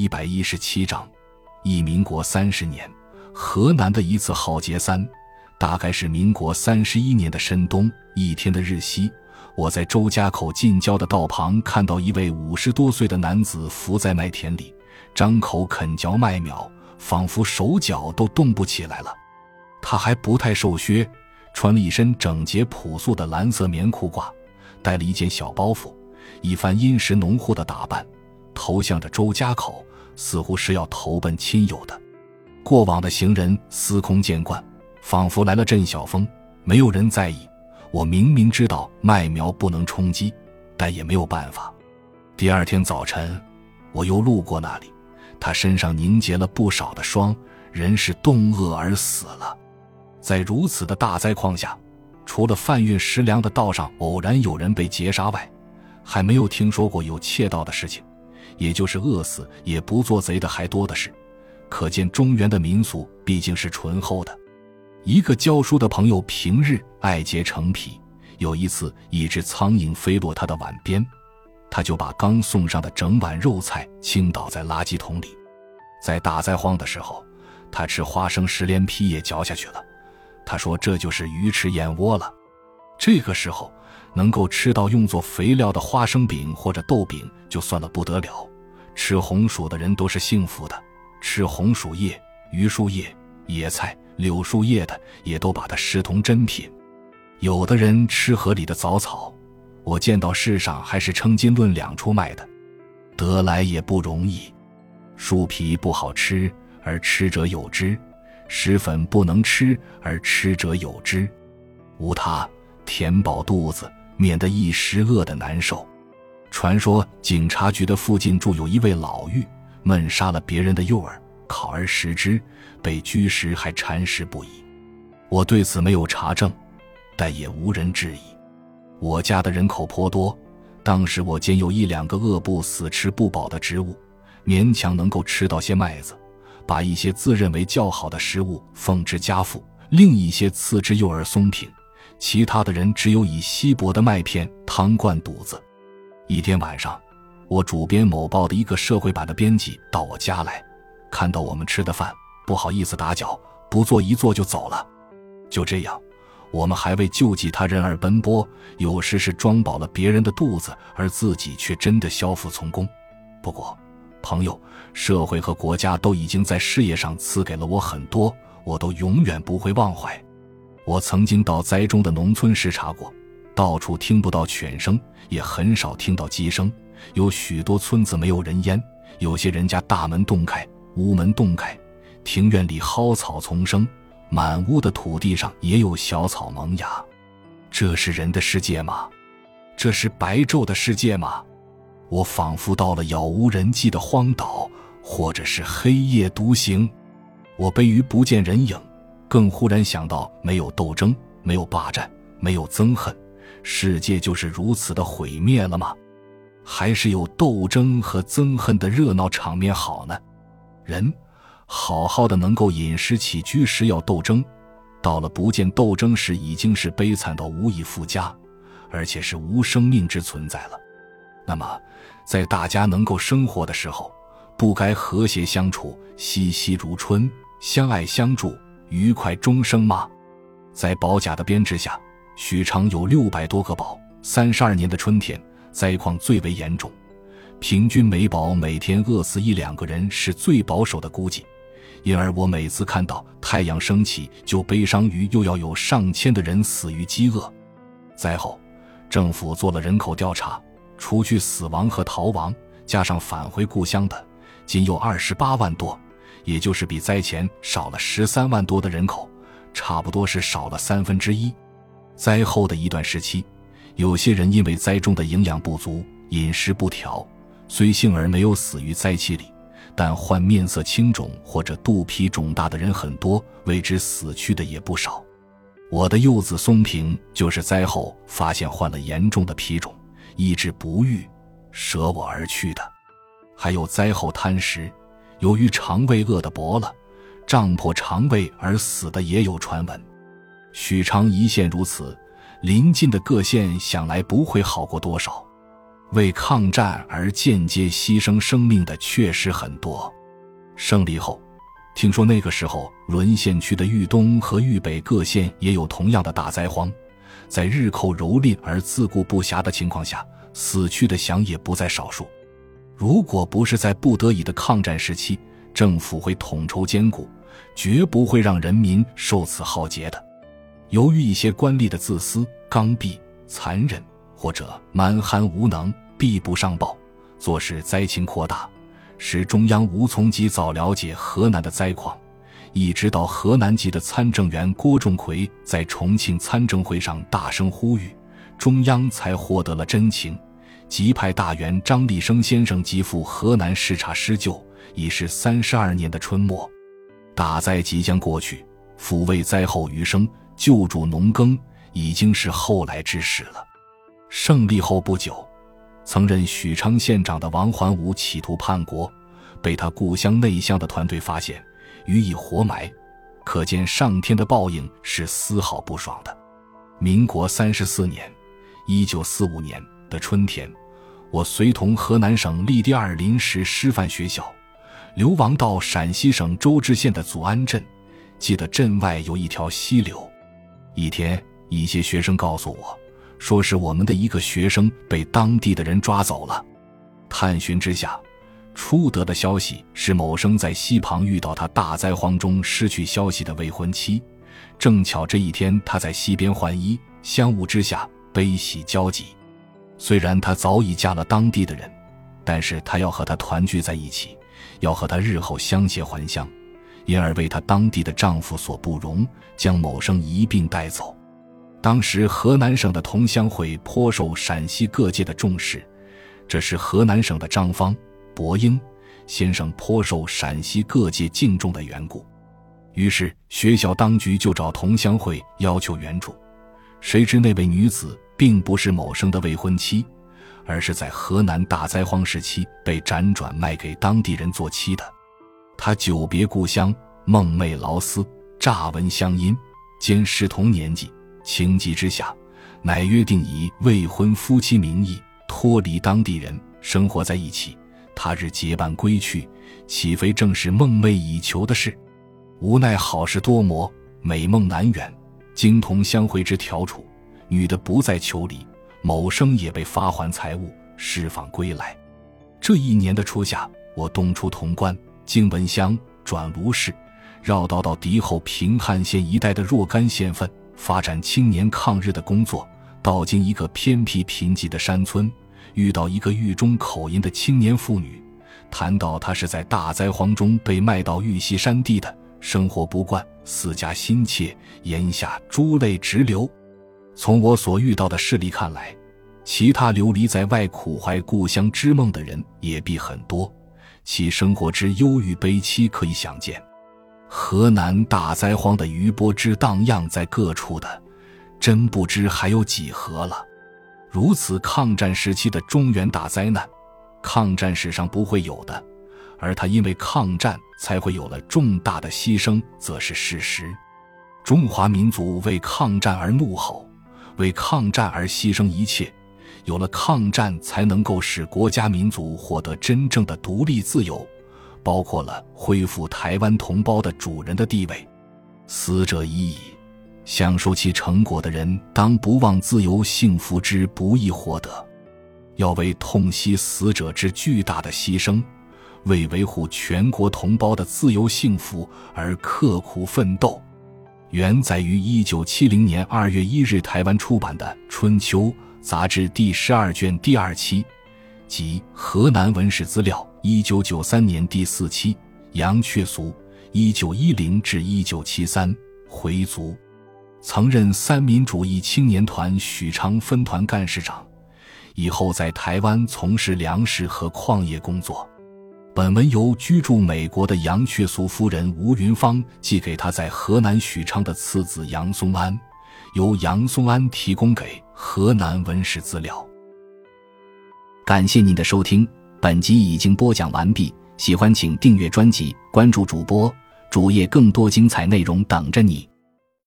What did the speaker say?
一百一十七章，一民国三十年，河南的一次浩劫三，大概是民国三十一年的深冬一天的日西，我在周家口近郊的道旁看到一位五十多岁的男子伏在麦田里，张口啃嚼麦苗，仿佛手脚都动不起来了。他还不太瘦削，穿了一身整洁朴素的蓝色棉裤褂，带了一件小包袱，一番殷实浓厚的打扮。投向着周家口，似乎是要投奔亲友的。过往的行人司空见惯，仿佛来了阵小风，没有人在意。我明明知道麦苗不能充饥，但也没有办法。第二天早晨，我又路过那里，他身上凝结了不少的霜，人是冻饿而死了。在如此的大灾况下，除了贩运食粮的道上偶然有人被劫杀外，还没有听说过有窃盗的事情。也就是饿死也不做贼的还多的是，可见中原的民俗毕竟是醇厚的。一个教书的朋友平日爱结成癖，有一次一只苍蝇飞落他的碗边，他就把刚送上的整碗肉菜倾倒在垃圾桶里。在大灾荒的时候，他吃花生石连皮也嚼下去了。他说这就是鱼吃燕窝了。这个时候能够吃到用作肥料的花生饼或者豆饼，就算了不得了。吃红薯的人都是幸福的，吃红薯叶、榆树叶、野菜、柳树叶的，也都把它视同珍品。有的人吃河里的藻草，我见到世上还是称斤论两出卖的，得来也不容易。树皮不好吃，而吃者有之；石粉不能吃，而吃者有之。无它，填饱肚子，免得一时饿得难受。传说警察局的附近住有一位老妪，闷杀了别人的幼儿，烤而食之，被拘时还馋食不已。我对此没有查证，但也无人质疑。我家的人口颇多，当时我见有一两个饿不死、吃不饱的植物，勉强能够吃到些麦子，把一些自认为较好的食物奉之家父，另一些赐之幼儿松饼，其他的人只有以稀薄的麦片汤灌肚子。一天晚上，我主编某报的一个社会版的编辑到我家来，看到我们吃的饭，不好意思打搅，不坐一坐就走了。就这样，我们还为救济他人而奔波，有时是装饱了别人的肚子，而自己却真的消腹从公。不过，朋友、社会和国家都已经在事业上赐给了我很多，我都永远不会忘怀。我曾经到灾中的农村视察过。到处听不到犬声，也很少听到鸡声。有许多村子没有人烟，有些人家大门洞开，屋门洞开，庭院里蒿草丛生，满屋的土地上也有小草萌芽。这是人的世界吗？这是白昼的世界吗？我仿佛到了杳无人迹的荒岛，或者是黑夜独行。我悲于不见人影，更忽然想到：没有斗争，没有霸占，没有憎恨。世界就是如此的毁灭了吗？还是有斗争和憎恨的热闹场面好呢？人好好的能够饮食起居时要斗争，到了不见斗争时，已经是悲惨到无以复加，而且是无生命之存在了。那么，在大家能够生活的时候，不该和谐相处，熙熙如春，相爱相助，愉快终生吗？在保甲的编制下。许昌有六百多个堡，三十二年的春天灾况最为严重，平均每堡每天饿死一两个人是最保守的估计。因而我每次看到太阳升起，就悲伤于又要有上千的人死于饥饿。灾后，政府做了人口调查，除去死亡和逃亡，加上返回故乡的，仅有二十八万多，也就是比灾前少了十三万多的人口，差不多是少了三分之一。灾后的一段时期，有些人因为灾中的营养不足、饮食不调，虽幸而没有死于灾期里，但患面色青肿或者肚皮肿大的人很多，为之死去的也不少。我的幼子松平就是灾后发现患了严重的皮肿，医治不愈，舍我而去的。还有灾后贪食，由于肠胃饿得薄了，胀破肠胃而死的也有传闻。许昌一县如此，邻近的各县想来不会好过多少。为抗战而间接牺牲生命的确实很多。胜利后，听说那个时候沦陷区的豫东和豫北各县也有同样的大灾荒，在日寇蹂躏而自顾不暇的情况下，死去的想也不在少数。如果不是在不得已的抗战时期，政府会统筹兼顾，绝不会让人民受此浩劫的。由于一些官吏的自私、刚愎、残忍，或者蛮憨无能、必不上报，做事灾情扩大，使中央无从及早了解河南的灾况。一直到河南籍的参政员郭仲奎在重庆参政会上大声呼吁，中央才获得了真情，即派大员张立生先生即赴河南视察施救。已是三十二年的春末，大灾即将过去，抚慰灾后余生。救助农耕已经是后来之事了。胜利后不久，曾任许昌县长的王环武企图叛国，被他故乡内乡的团队发现，予以活埋。可见上天的报应是丝毫不爽的。民国三十四年（一九四五年）的春天，我随同河南省立第二临时师范学校，流亡到陕西省周至县的祖安镇，记得镇外有一条溪流。一天，一些学生告诉我，说是我们的一个学生被当地的人抓走了。探寻之下，初得的消息是某生在溪旁遇到他大灾荒中失去消息的未婚妻，正巧这一天他在溪边换衣，相误之下悲喜交集。虽然他早已嫁了当地的人，但是他要和他团聚在一起，要和他日后相携还乡。因而为她当地的丈夫所不容，将某生一并带走。当时河南省的同乡会颇受陕西各界的重视，这是河南省的张方、伯英先生颇受陕西各界敬重的缘故。于是学校当局就找同乡会要求援助。谁知那位女子并不是某生的未婚妻，而是在河南大灾荒时期被辗转卖给当地人做妻的。他久别故乡，梦寐劳思，乍闻乡音，兼适同年纪，情急之下，乃约定以未婚夫妻名义脱离当地人，生活在一起。他日结伴归去，岂非正是梦寐以求的事？无奈好事多磨，美梦难圆。经同相会之调处，女的不再求离，某生也被发还财物，释放归来。这一年的初夏，我东出潼关。经文乡转卢氏，绕道到敌后平汉县一带的若干县份，发展青年抗日的工作。到经一个偏僻贫瘠的山村，遇到一个豫中口音的青年妇女，谈到她是在大灾荒中被卖到玉溪山地的，生活不惯，思家心切，眼下珠泪直流。从我所遇到的事例看来，其他流离在外、苦怀故乡之梦的人也必很多。其生活之忧郁悲凄可以想见，河南大灾荒的余波之荡漾在各处的，真不知还有几何了。如此抗战时期的中原大灾难，抗战史上不会有的，而他因为抗战才会有了重大的牺牲，则是事实。中华民族为抗战而怒吼，为抗战而牺牲一切。有了抗战，才能够使国家民族获得真正的独立自由，包括了恢复台湾同胞的主人的地位。死者已矣，享受其成果的人当不忘自由幸福之不易获得，要为痛惜死者之巨大的牺牲，为维护全国同胞的自由幸福而刻苦奋斗。原载于一九七零年二月一日台湾出版的《春秋》。杂志第十二卷第二期，及河南文史资料，一九九三年第四期，杨确俗，一九一零至一九七三，回族，曾任三民主义青年团许昌分团干事长，以后在台湾从事粮食和矿业工作。本文由居住美国的杨确俗夫人吴云芳寄给他在河南许昌的次子杨松安。由杨松安提供给河南文史资料。感谢您的收听，本集已经播讲完毕。喜欢请订阅专辑，关注主播主页，更多精彩内容等着你。